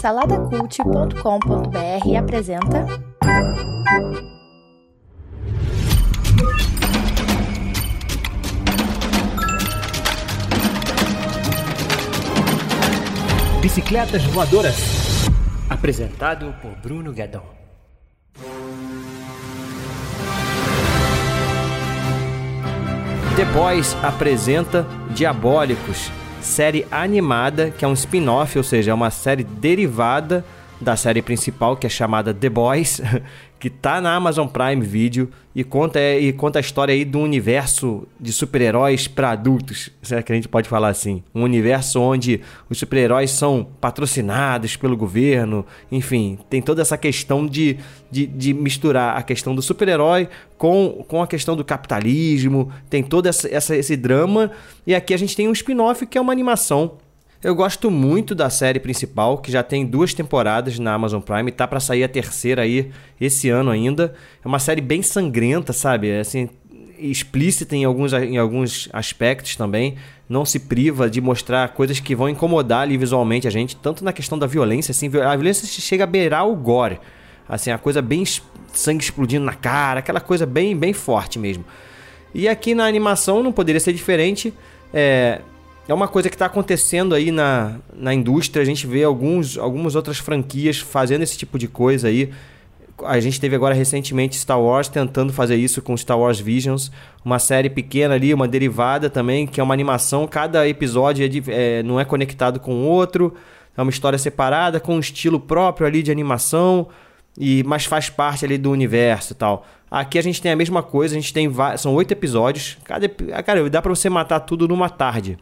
Saladacult.com.br apresenta. Bicicletas Voadoras. Apresentado por Bruno Guedon. The Boys apresenta Diabólicos, série animada que é um spin-off, ou seja, é uma série derivada da série principal que é chamada The Boys, que tá na Amazon Prime Video e conta, e conta a história aí do universo de super-heróis para adultos. Será que a gente pode falar assim? Um universo onde os super-heróis são patrocinados pelo governo, enfim, tem toda essa questão de, de, de misturar a questão do super-herói com, com a questão do capitalismo, tem todo essa, essa, esse drama. E aqui a gente tem um spin-off que é uma animação eu gosto muito da série principal, que já tem duas temporadas na Amazon Prime, tá para sair a terceira aí esse ano ainda. É uma série bem sangrenta, sabe? É, assim, explícita em alguns, em alguns aspectos também. Não se priva de mostrar coisas que vão incomodar ali visualmente a gente, tanto na questão da violência, assim, a violência chega a beirar o gore. Assim, a coisa bem sangue explodindo na cara, aquela coisa bem, bem forte mesmo. E aqui na animação não poderia ser diferente. É, é uma coisa que está acontecendo aí na, na indústria. A gente vê alguns, algumas outras franquias fazendo esse tipo de coisa aí. A gente teve agora recentemente Star Wars tentando fazer isso com Star Wars Visions, uma série pequena ali, uma derivada também, que é uma animação. Cada episódio é de, é, não é conectado com o outro, é uma história separada, com um estilo próprio ali de animação, e mas faz parte ali do universo e tal. Aqui a gente tem a mesma coisa, a gente tem são oito episódios. Cada, cara, dá para você matar tudo numa tarde.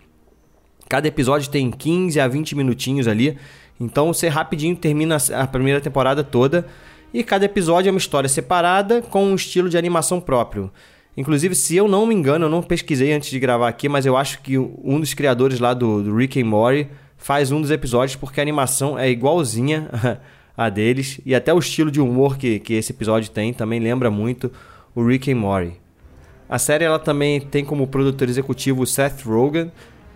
Cada episódio tem 15 a 20 minutinhos ali. Então você rapidinho termina a primeira temporada toda. E cada episódio é uma história separada com um estilo de animação próprio. Inclusive, se eu não me engano, eu não pesquisei antes de gravar aqui, mas eu acho que um dos criadores lá do, do Rick and Morty faz um dos episódios porque a animação é igualzinha a deles. E até o estilo de humor que, que esse episódio tem também lembra muito o Rick and Morty. A série ela também tem como produtor executivo Seth Rogen,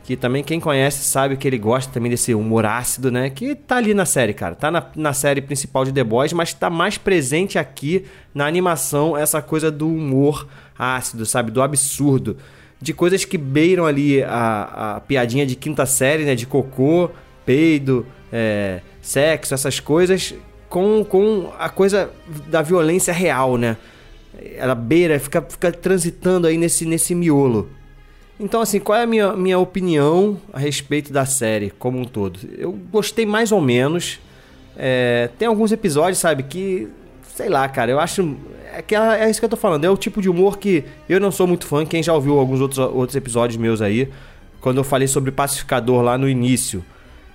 que também quem conhece sabe que ele gosta também desse humor ácido, né? Que tá ali na série, cara. Tá na, na série principal de The Boys, mas tá mais presente aqui na animação essa coisa do humor ácido, sabe? Do absurdo. De coisas que beiram ali a, a piadinha de quinta série, né? De cocô, peido, é, sexo, essas coisas, com, com a coisa da violência real, né? Ela beira, fica, fica transitando aí nesse, nesse miolo. Então, assim, qual é a minha, minha opinião a respeito da série como um todo? Eu gostei mais ou menos. É, tem alguns episódios, sabe, que. Sei lá, cara, eu acho. É, que é, é isso que eu tô falando. É o tipo de humor que eu não sou muito fã. Quem já ouviu alguns outros, outros episódios meus aí, quando eu falei sobre Pacificador lá no início,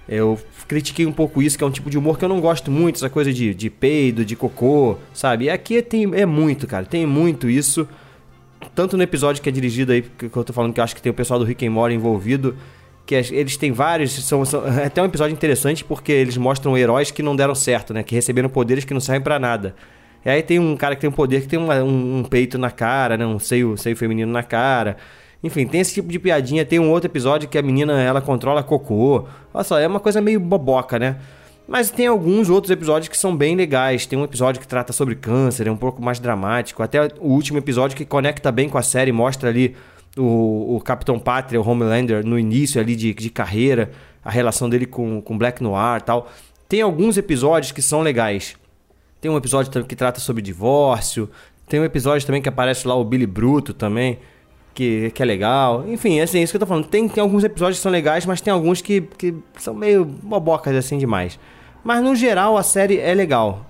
eu critiquei um pouco isso, que é um tipo de humor que eu não gosto muito, essa coisa de, de peido, de cocô, sabe? E aqui tem, é muito, cara, tem muito isso tanto no episódio que é dirigido aí, que eu tô falando que eu acho que tem o pessoal do Rick and Morty envolvido, que eles têm vários, são, são, é até um episódio interessante porque eles mostram heróis que não deram certo, né? Que receberam poderes que não servem para nada. E aí tem um cara que tem um poder que tem uma, um, um, peito na cara, né? Um seio, seio feminino na cara. Enfim, tem esse tipo de piadinha. Tem um outro episódio que a menina, ela controla cocô. Olha só, é uma coisa meio boboca, né? Mas tem alguns outros episódios que são bem legais. Tem um episódio que trata sobre câncer, é um pouco mais dramático. Até o último episódio que conecta bem com a série, mostra ali o, o Capitão Pátria, o Homelander, no início ali de, de carreira, a relação dele com, com Black Noir e tal. Tem alguns episódios que são legais. Tem um episódio que trata sobre divórcio. Tem um episódio também que aparece lá o Billy Bruto também, que, que é legal. Enfim, assim, é isso que eu tô falando. Tem, tem alguns episódios que são legais, mas tem alguns que, que são meio bobocas assim demais. Mas no geral a série é legal.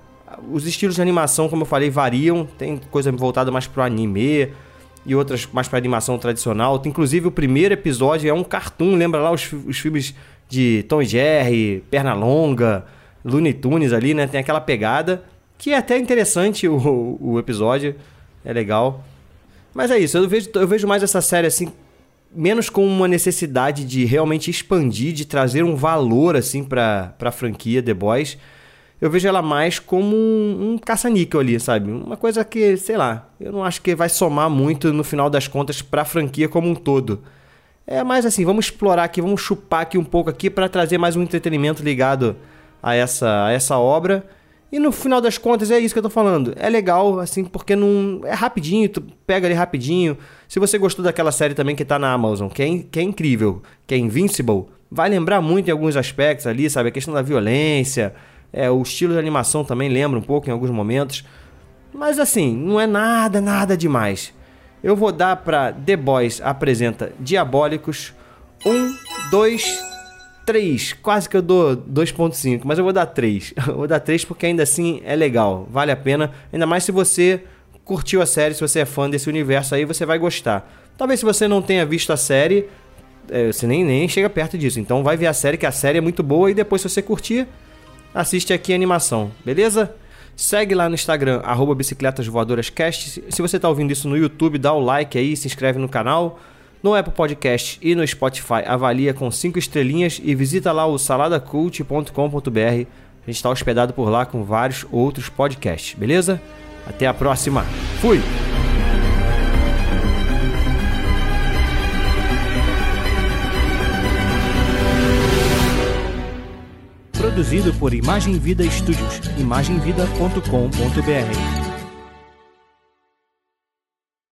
Os estilos de animação, como eu falei, variam. Tem coisa voltada mais pro anime e outras mais para animação tradicional. Inclusive o primeiro episódio é um cartoon, lembra lá os, os filmes de Tom e Jerry, Pernalonga, Looney Tunes ali, né? Tem aquela pegada que é até interessante o, o episódio, é legal. Mas é isso, eu vejo, eu vejo mais essa série assim menos com uma necessidade de realmente expandir, de trazer um valor assim para a franquia The Boys. Eu vejo ela mais como um, um caça-níquel ali, sabe? Uma coisa que, sei lá, eu não acho que vai somar muito no final das contas para a franquia como um todo. É mais assim, vamos explorar aqui, vamos chupar aqui um pouco aqui para trazer mais um entretenimento ligado a essa, a essa obra. E no final das contas é isso que eu tô falando. É legal, assim, porque não. É rapidinho, tu pega ali rapidinho. Se você gostou daquela série também que tá na Amazon, que é, que é incrível, que é Invincible, vai lembrar muito em alguns aspectos ali, sabe? A questão da violência, é, o estilo de animação também lembra um pouco em alguns momentos. Mas assim, não é nada, nada demais. Eu vou dar pra The Boys apresenta Diabólicos. Um, dois, 3, quase que eu dou 2.5, mas eu vou dar 3. Eu vou dar 3 porque ainda assim é legal, vale a pena, ainda mais se você curtiu a série, se você é fã desse universo aí, você vai gostar. Talvez se você não tenha visto a série, é, você nem, nem chega perto disso. Então vai ver a série, que a série é muito boa, e depois se você curtir, assiste aqui a animação, beleza? Segue lá no Instagram, arroba bicicletasvoadorascast. Se você está ouvindo isso no YouTube, dá o like aí, se inscreve no canal. No Apple Podcast e no Spotify, avalia com 5 estrelinhas e visita lá o saladacult.com.br. A gente está hospedado por lá com vários outros podcasts, beleza? Até a próxima. Fui! Produzido por Imagem Vida Studios. imagemvida.com.br